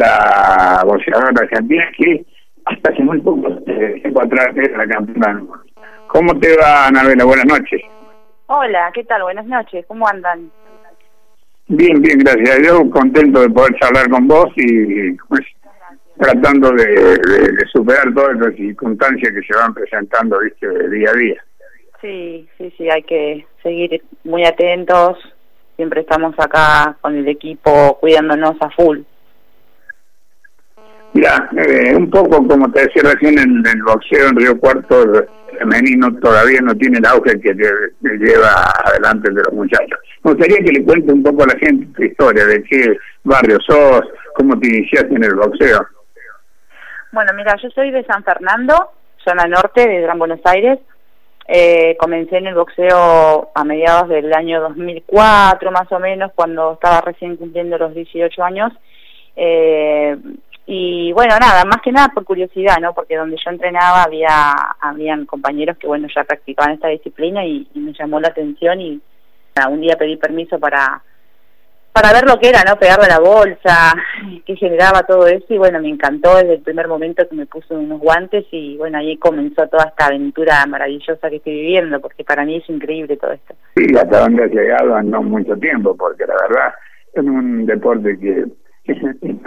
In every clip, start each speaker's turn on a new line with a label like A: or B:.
A: la boxeadora argentina que hasta hace muy poco tiempo atrás era la campeona ¿Cómo te va, Anabela? Buenas noches.
B: Hola, ¿qué tal? Buenas noches, ¿cómo andan?
A: Bien, bien, gracias a Dios, contento de poder hablar con vos y pues tratando de, superar todas las circunstancias que se van presentando ¿viste? día a día.
B: Sí, sí, sí, hay que seguir muy atentos, siempre estamos acá con el equipo cuidándonos a full.
A: Mira, eh, un poco como te decía recién, en el boxeo en Río Cuarto femenino todavía no tiene el auge que, lleva adelante de los muchachos. Me gustaría que le cuente un poco a la gente tu historia, de qué barrio sos, cómo te iniciaste en el boxeo.
B: Bueno, mira, yo soy de San Fernando, zona norte de Gran Buenos Aires. Eh, comencé en el boxeo a mediados del año 2004, más o menos, cuando estaba recién cumpliendo los 18 años. Eh, y bueno, nada, más que nada por curiosidad, ¿no? Porque donde yo entrenaba había habían compañeros que, bueno, ya practicaban esta disciplina y, me llamó la atención y un día pedí permiso para para ver lo que era, ¿no? Pegarle la bolsa, qué generaba todo eso y bueno, me encantó desde el primer momento que me puse unos guantes y bueno, ahí comenzó toda esta aventura maravillosa que estoy viviendo porque para mí es increíble todo esto.
A: Sí, hasta donde has llegado no mucho tiempo porque la verdad es un deporte que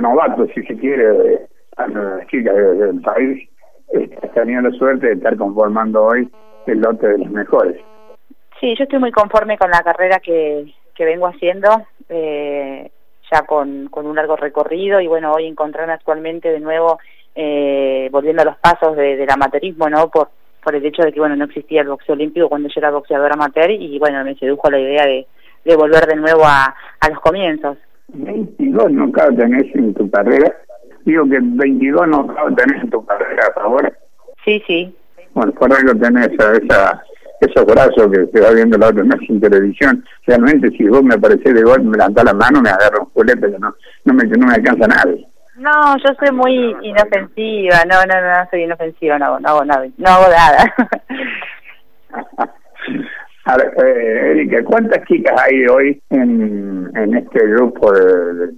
A: novato, si se quiere, a las chicas del país, tenía la suerte de estar conformando hoy el lote de los mejores.
B: Sí, yo estoy muy conforme con la carrera que, que vengo haciendo, eh, ya con, con un largo recorrido y bueno, hoy encontrarme actualmente de nuevo eh, volviendo a los pasos del amateurismo, ¿no? Por, por el hecho de que bueno, no existía el boxeo olímpico cuando yo era boxeadora amateur y bueno, me sedujo la idea de, de volver de nuevo a, a los comienzos.
A: 22 nocaut tenés en tu carrera. Digo que 22 nocaut tenés en tu carrera, a favor.
B: Sí, sí.
A: Bueno, por algo tenés esa, esos brazos que se va viendo la otra vez en televisión. Realmente, si vos me aparecés de gol, me levantás la mano, me agarro un culete, pero no, no, me, no me alcanza nadie.
B: No, yo soy muy inofensiva, no, no, no, soy inofensiva, no, no hago nada, no hago nada.
A: A ver, eh, Erika, ¿cuántas chicas hay hoy en, en este grupo de,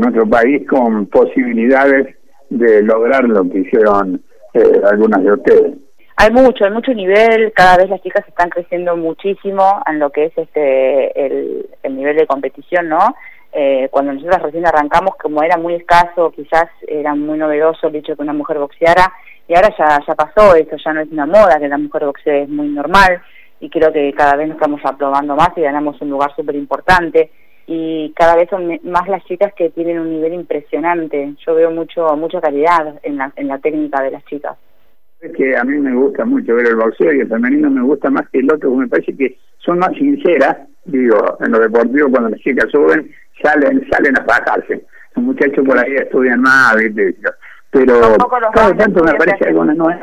A: nuestro país con posibilidades de lograr lo que hicieron eh, algunas de ustedes?
B: Hay mucho, hay mucho nivel, cada vez las chicas están creciendo muchísimo en lo que es este el, el nivel de competición, ¿no? Eh, cuando nosotros recién arrancamos, como era muy escaso, quizás era muy novedoso el hecho de que una mujer boxeara, y ahora ya, ya pasó eso, ya no es una moda que la mujer boxee, es muy normal y creo que cada vez nos estamos aprobando más y ganamos un lugar súper importante y cada vez son más las chicas que tienen un nivel impresionante. Yo veo mucho mucha calidad en la, en la técnica de las chicas.
A: Es que a mí me gusta mucho ver el boxeo y el femenino me gusta más que el otro, me parece que son más sinceras, digo, en lo deportivo cuando las chicas suben, salen salen a bajarse. Los muchachos por ahí estudian más, ¿viste? pero cada tanto me parece alguna nueva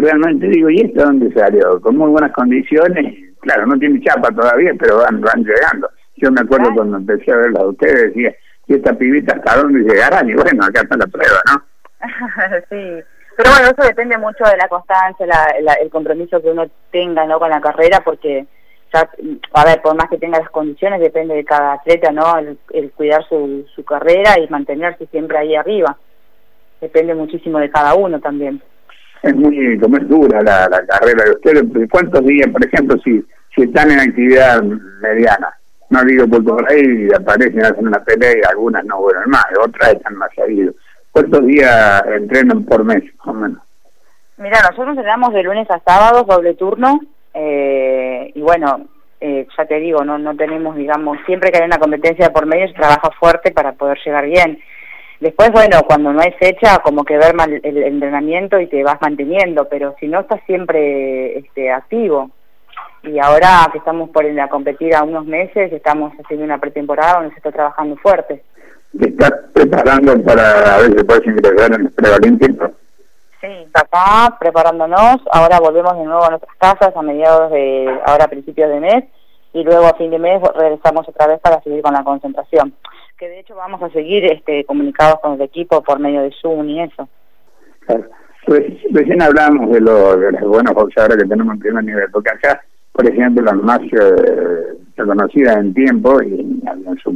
A: realmente digo, ¿y esto dónde salió? Con muy buenas condiciones, claro, no tiene chapa todavía, pero van, van llegando. Yo me acuerdo cuando empecé a verla de ustedes, decía, ¿y esta pibita hasta dónde llegarán? Y bueno, acá está la prueba, ¿no?
B: sí, pero bueno, eso depende mucho de la constancia, la, el compromiso que uno tenga ¿no? con la carrera, porque ya, a ver, por más que tenga las condiciones, depende de cada atleta, ¿no? El, el cuidar su, su carrera y mantenerse siempre ahí arriba. Depende muchísimo de cada uno también
A: es muy como es dura la, carrera de ustedes. ¿Cuántos días, por ejemplo, si, si están en actividad mediana? No digo por por ahí aparecen, hacen una pelea y algunas no vuelven más, otras están más seguidos. ¿Cuántos días entrenan por mes, más o menos?
B: Mira, nosotros entrenamos de lunes a sábado, doble turno, eh, y bueno, eh, ya te digo, no, no tenemos, digamos, siempre que hay una competencia por medio se trabaja fuerte para poder llegar bien. Después, bueno, cuando no hay fecha, como que ver mal el entrenamiento y te vas manteniendo, pero si no, estás siempre este, activo. Y ahora que estamos por ir a competir a unos meses, estamos haciendo una pretemporada donde se está trabajando fuerte.
A: ¿Te estás preparando para ver si puedes ingresar en el preolímpico?
B: Sí, acá preparándonos. Ahora volvemos de nuevo a nuestras casas a mediados de, ahora a principios de mes, y luego a fin de mes regresamos otra vez para seguir con la concentración que de hecho vamos a seguir este, comunicados con el equipo por medio de Zoom y eso.
A: Pues recién hablamos de, lo, de los buenos boxeadores que tenemos en primer nivel, porque acá, por ejemplo, la más eh, reconocida en tiempo y en su,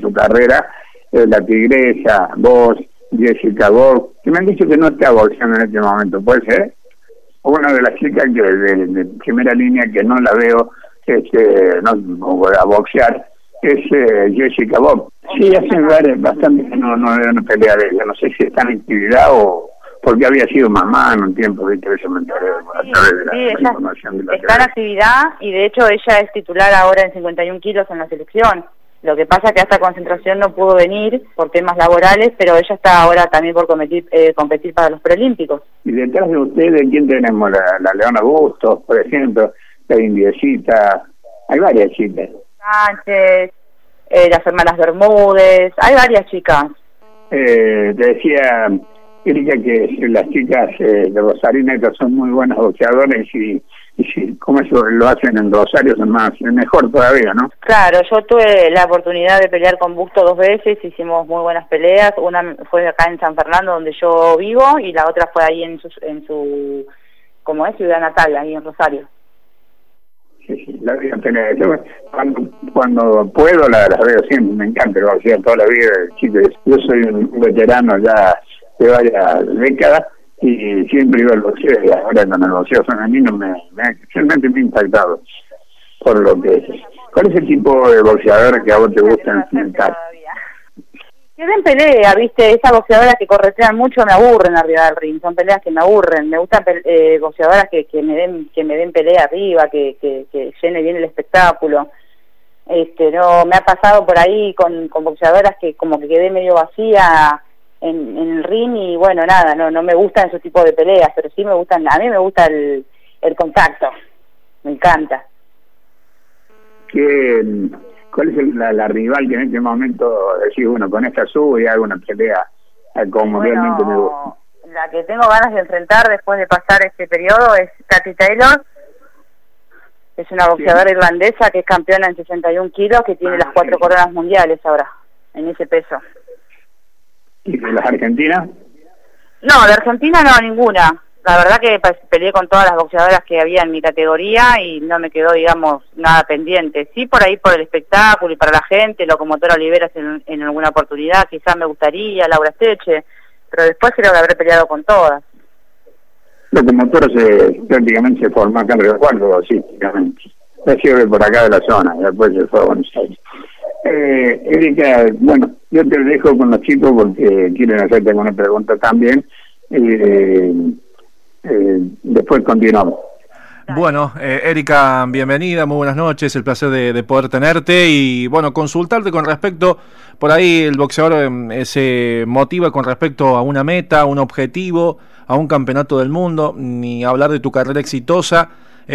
A: su carrera eh, la Tigresa, vos, Jessica Bob, que me han dicho que no está boxeando en este momento, ¿puede ser? Una de las chicas que de, primera línea que no la veo este, no, a boxear es eh, Jessica Bob. Sí, hace bastante que no, no pelea de ella, no sé si está en actividad o porque había sido mamá en un tiempo, de Eso me enteré a través de la, información de la
B: Está en actividad y de hecho ella es titular ahora en 51 kilos en la selección. Lo que pasa es que a esta concentración no pudo venir por temas laborales, pero ella está ahora también por competir, eh, competir para los preolímpicos.
A: Y detrás de ustedes, ¿quién tenemos? La, la Leona Bustos, por ejemplo, la Indiecita, hay varias chicas.
B: Sánchez, eh, las hermanas Bermúdez, hay varias chicas.
A: Eh, decía Erika que las chicas eh, de Rosarina son muy buenas boxeadores y y si como eso lo hacen en Rosario son más mejor todavía no
B: claro yo tuve la oportunidad de pelear con Busto dos veces hicimos muy buenas peleas una fue acá en San Fernando donde yo vivo y la otra fue ahí en su en su como es ciudad natal ahí en Rosario
A: sí la vida cuando, cuando puedo la, las veo siempre me encanta o sea toda la vida chicos yo soy un veterano ya de varias décadas y siempre iba al boxeo y ahora con el boxeo femenino me, me, realmente me ha impactado por lo que es. ¿Cuál es el tipo de boxeador que a vos te gusta enfrentar?
B: Que den pelea, viste, esas boxeadoras que corretean mucho me aburren arriba del ring, son peleas que me aburren, me gustan eh, boxeadoras que, que me den que me den pelea arriba, que, que, que llene bien el espectáculo. Este, no, me ha pasado por ahí con, con boxeadoras que como que quedé medio vacía en, el ring y bueno, nada, no no me gustan esos tipos de peleas, pero sí me gustan, a mí me gusta el, el contacto, me encanta.
A: ¿Qué, ¿Cuál es la, rival que en este momento decís, bueno, con esta subo y hago una pelea como realmente me gusta?
B: La que tengo ganas de enfrentar después de pasar este periodo es Katy Taylor. Es una boxeadora irlandesa que es campeona en 61 kilos, que tiene ah, las cuatro coronas mundiales ahora, en ese peso.
A: ¿Y de las argentinas?
B: No, de Argentina no, ninguna. La verdad que peleé con todas las boxeadoras que había en mi categoría y no me quedó, digamos, nada pendiente. Sí, por ahí por el espectáculo y para la gente, Locomotora Oliveras en, alguna oportunidad, quizás me gustaría, Laura Steche, pero después creo que habré peleado con todas.
A: Locomotora se, prácticamente se formó acá en Río Cuarto, sí, prácticamente. sido por acá de la zona, después se fue a Buenos Aires. Eh, Erika, bueno, yo te dejo con los chicos porque quieren hacerte alguna pregunta también. Eh, eh, después continuamos.
C: Bueno, eh, Erika, bienvenida, muy buenas noches, el placer de, poder tenerte y bueno, consultarte con respecto, por ahí el boxeador em, se motiva con respecto a una meta, un objetivo, a un campeonato del mundo, ni hablar de tu carrera exitosa.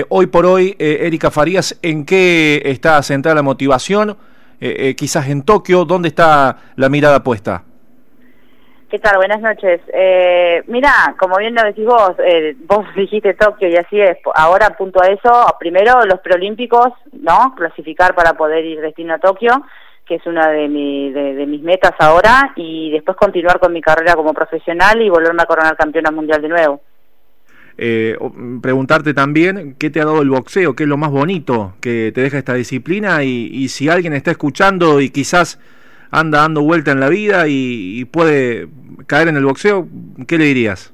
C: hoy por hoy, Erika Farías, ¿en qué está centrada la motivación? Eh, eh, quizás en Tokio? ¿Dónde está la mirada puesta?
B: ¿Qué tal? Buenas noches. Eh, mira, como bien lo decís vos, eh, vos dijiste Tokio y así es. Ahora apunto a eso. Primero, los preolímpicos, ¿no? Clasificar para poder ir destino a Tokio, que es una de, mi, de, mis metas ahora, y después continuar con mi carrera como profesional y volverme a coronar campeona mundial de nuevo.
C: Eh, preguntarte también qué te ha dado el boxeo, qué es lo más bonito que te deja esta disciplina y, si alguien está escuchando y quizás anda dando vuelta en la vida y, puede caer en el boxeo, ¿qué le dirías?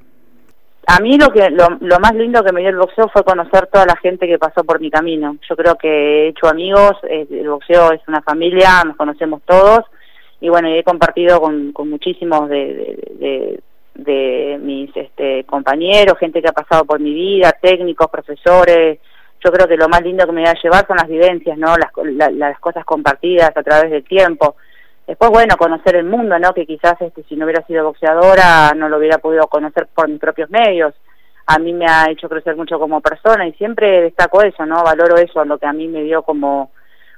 B: A mí lo que lo, más lindo que me dio el boxeo fue conocer toda la gente que pasó por mi camino. Yo creo que he hecho amigos, eh, el boxeo es una familia, nos conocemos todos y bueno, he compartido con, muchísimos de de mis este, compañeros, gente que ha pasado por mi vida, técnicos, profesores. Yo creo que lo más lindo que me voy a llevar son las vivencias, ¿no? Las, las cosas compartidas a través del tiempo. Después, bueno, conocer el mundo, ¿no? Que quizás este, si no hubiera sido boxeadora no lo hubiera podido conocer por mis propios medios. A mí me ha hecho crecer mucho como persona y siempre destaco eso, ¿no? Valoro eso, lo que a mí me dio como,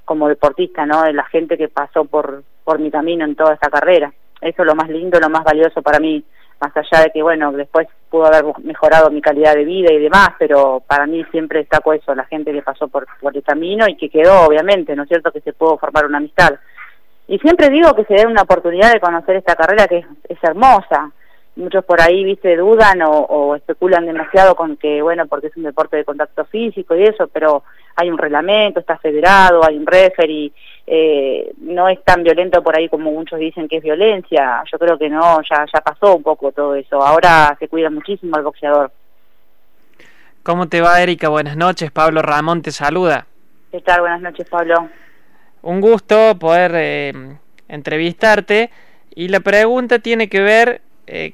B: como deportista, ¿no? De la gente que pasó por, por mi camino en toda esta carrera. Eso es lo más lindo, lo más valioso para mí más allá de que, bueno, después pudo haber mejorado mi calidad de vida y demás, pero para mí siempre destaco eso, la gente que pasó por, por el camino y que quedó, obviamente, ¿no es cierto?, que se pudo formar una amistad. Y siempre digo que se dé una oportunidad de conocer esta carrera que es, hermosa. Muchos por ahí, viste, dudan o, especulan demasiado con que, bueno, porque es un deporte de contacto físico y eso, pero hay un reglamento, está federado, hay un referee eh, no es tan violento por ahí como muchos dicen que es violencia. Yo creo que no, ya, ya pasó un poco todo eso. Ahora se cuida muchísimo el boxeador.
D: ¿Cómo te va, Erika? Buenas noches. Pablo Ramón te saluda.
B: ¿Qué tal? Buenas noches, Pablo.
D: Un gusto poder eh, entrevistarte. Y la pregunta tiene que ver eh,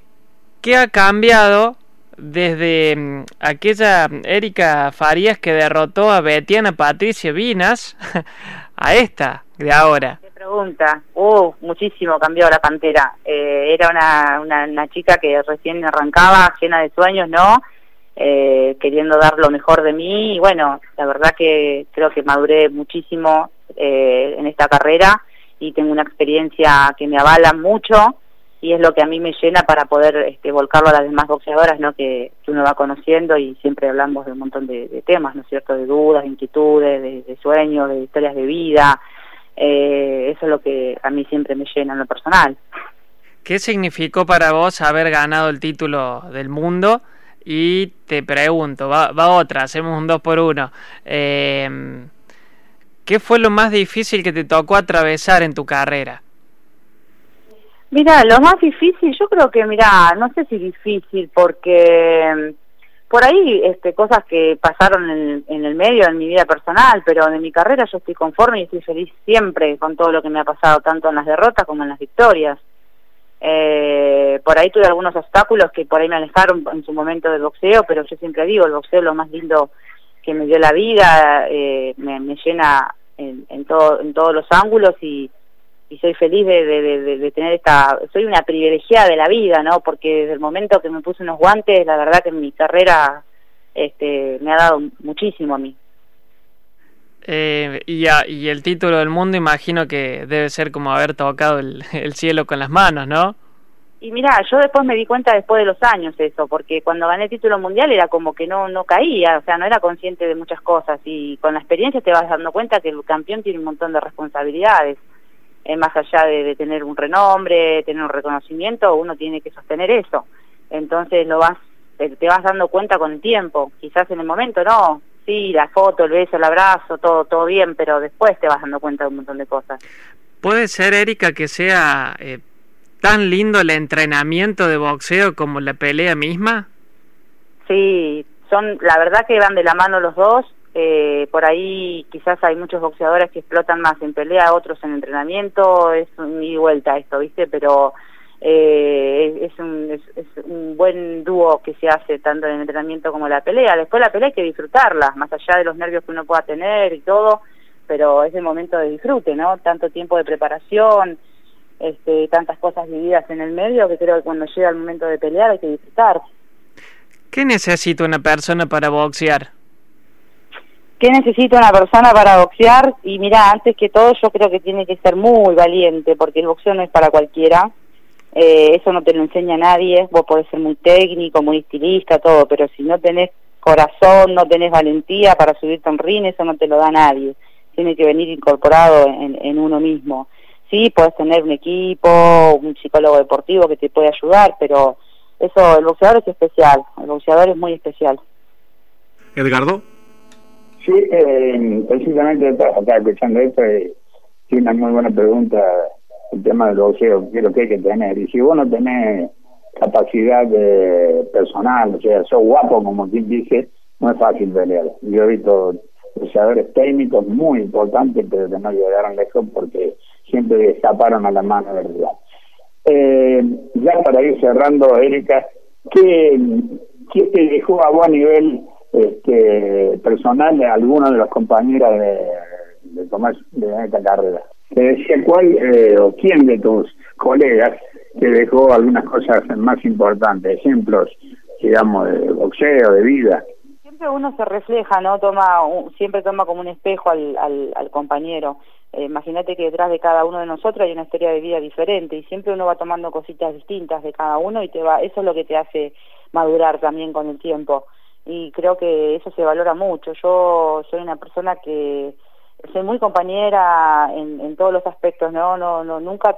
D: qué ha cambiado desde mm, aquella Erika Farías que derrotó a Betiana Patricia Vinas a esta de ahora.
B: Qué pregunta. Uh, muchísimo cambió la Pantera. Eh, era una, una, una, chica que recién arrancaba, llena de sueños, ¿no? Eh, queriendo dar lo mejor de mí y bueno, la verdad que creo que maduré muchísimo eh, en esta carrera y tengo una experiencia que me avala mucho y es lo que a mí me llena para poder este, volcarlo a las demás boxeadoras, ¿no? Que, uno va conociendo y siempre hablamos de un montón de, temas, ¿no es cierto? De dudas, de inquietudes, de, sueños, de historias de vida. Eh, eso es lo que a mí siempre me llena en lo personal.
D: ¿Qué significó para vos haber ganado el título del mundo? Y te pregunto, va, va otra, hacemos un dos por uno. Eh, ¿Qué fue lo más difícil que te tocó atravesar en tu carrera?
B: Mira, lo más difícil, yo creo que, mira, no sé si difícil, porque mm, por ahí este, cosas que pasaron en, el medio, en mi vida personal, pero en mi carrera yo estoy conforme y estoy feliz siempre con todo lo que me ha pasado, tanto en las derrotas como en las victorias. Eh, por ahí tuve algunos obstáculos que por ahí me alejaron en su momento del boxeo, pero yo siempre digo, el boxeo es lo más lindo que me dio la vida, eh, me, llena en, en, todo, en todos los ángulos y, soy feliz de, de, tener esta, soy una privilegiada de la vida, ¿no? Porque desde el momento que me puse unos guantes, la verdad que mi carrera este, me ha dado muchísimo a mí.
D: Eh, y, a, y el título del mundo imagino que debe ser como haber tocado el cielo con las manos, ¿no?
B: Y mira, yo después me di cuenta después de los años eso, porque cuando gané el título mundial era como que no no caía, o sea, no era consciente de muchas cosas y con la experiencia te vas dando cuenta que el campeón tiene un montón de responsabilidades. Eh, más allá de, tener un renombre, tener un reconocimiento, uno tiene que sostener eso. Entonces lo vas te, vas dando cuenta con el tiempo. Quizás en el momento no, sí, la foto, el beso, el abrazo, todo todo bien, pero después te vas dando cuenta de un montón de cosas.
D: Puede ser, Erika, que sea eh, tan lindo el entrenamiento de boxeo como la pelea misma?
B: Sí, son, la verdad que van de la mano los dos. Eh, por ahí quizás hay muchos boxeadores que explotan más en pelea, otros en entrenamiento. Es un y vuelta esto, ¿viste? Pero eh, es, un, es, un buen dúo que se hace tanto en entrenamiento como en la pelea. Después la pelea hay que disfrutarla, más allá de los nervios que uno pueda tener y todo, pero es el momento de disfrute, ¿no? Tanto tiempo de preparación, este, tantas cosas vividas en el medio que creo que cuando llega el momento de pelear hay que disfrutar.
D: ¿Qué necesita una persona para boxear?
B: ¿Qué necesita una persona para boxear? Y mira, antes que todo yo creo que tiene que ser muy valiente porque el boxeo no es para cualquiera. Eh, eso no te lo enseña nadie. Vos podés ser muy técnico, muy estilista, todo, pero si no tenés corazón, no tenés valentía para subirte a un ring, eso no te lo da nadie. Tiene que venir incorporado en, en uno mismo sí, puedes tener un equipo, un psicólogo deportivo que te puede ayudar, pero eso, el boxeador es especial, el boxeador es muy especial.
C: Edgardo.
A: Sí, eh, precisamente estaba escuchando esto y una muy buena pregunta el tema del boxeo, qué es lo que hay que tener. Y si vos no tenés capacidad de personal, o sea, sos guapo como quien dice, no es fácil pelear. Yo he visto boxeadores técnicos muy importantes, pero que no llegaron lejos porque escaparon a la mano de verdad. Eh, ya para ir cerrando, Erika, ¿qué, ¿qué, te dejó a a nivel este, personal de alguna de las compañeras de, de, de esta carrera? Te decía cuál eh, o quién de tus colegas te dejó algunas cosas más importantes, ejemplos, digamos, de boxeo, de vida
B: siempre uno se refleja, ¿no? Toma, siempre toma como un espejo al, al, al compañero. Eh, imagínate que detrás de cada uno de nosotros hay una historia de vida diferente y siempre uno va tomando cositas distintas de cada uno y te va, eso es lo que te hace madurar también con el tiempo. Y creo que eso se valora mucho. Yo soy una persona que soy muy compañera en, en todos los aspectos, ¿no? No, no, nunca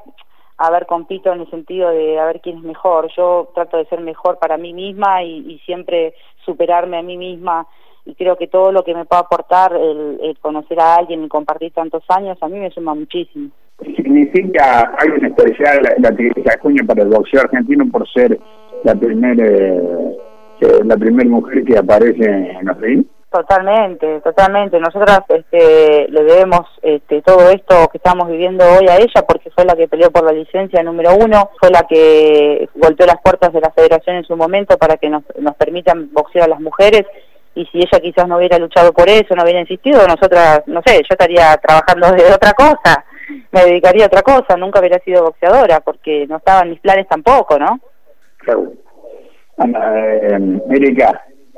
B: a ver compito en el sentido de a ver quién es mejor. Yo trato de ser mejor para mí misma y, y siempre superarme a mí misma y creo que todo lo que me pueda aportar el, conocer a alguien y compartir tantos años a mí me suma muchísimo.
A: ¿Significa algo en especial la, la Acuña para el boxeo argentino por ser la primera eh, la primera mujer que aparece en los ring?
B: Totalmente, totalmente. Nosotras este, le debemos este, todo esto que estamos viviendo hoy a ella porque fue la que peleó por la licencia número uno, fue la que golpeó las puertas de la federación en su momento para que nos, nos permitan boxear a las mujeres y si ella quizás no hubiera luchado por eso, no hubiera insistido, nosotras, no sé, yo estaría trabajando de otra cosa, me dedicaría a otra cosa, nunca hubiera sido boxeadora porque no estaban mis planes tampoco, ¿no?
A: Claro.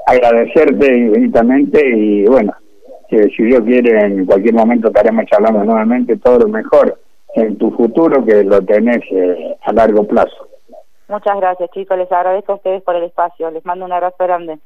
A: Agradecerte infinitamente y bueno, si Dios quiere en cualquier momento estaremos charlando nuevamente todo lo mejor en tu futuro que lo tenés eh, a largo plazo.
B: Muchas gracias chicos, les agradezco a ustedes por el espacio, les mando un abrazo grande.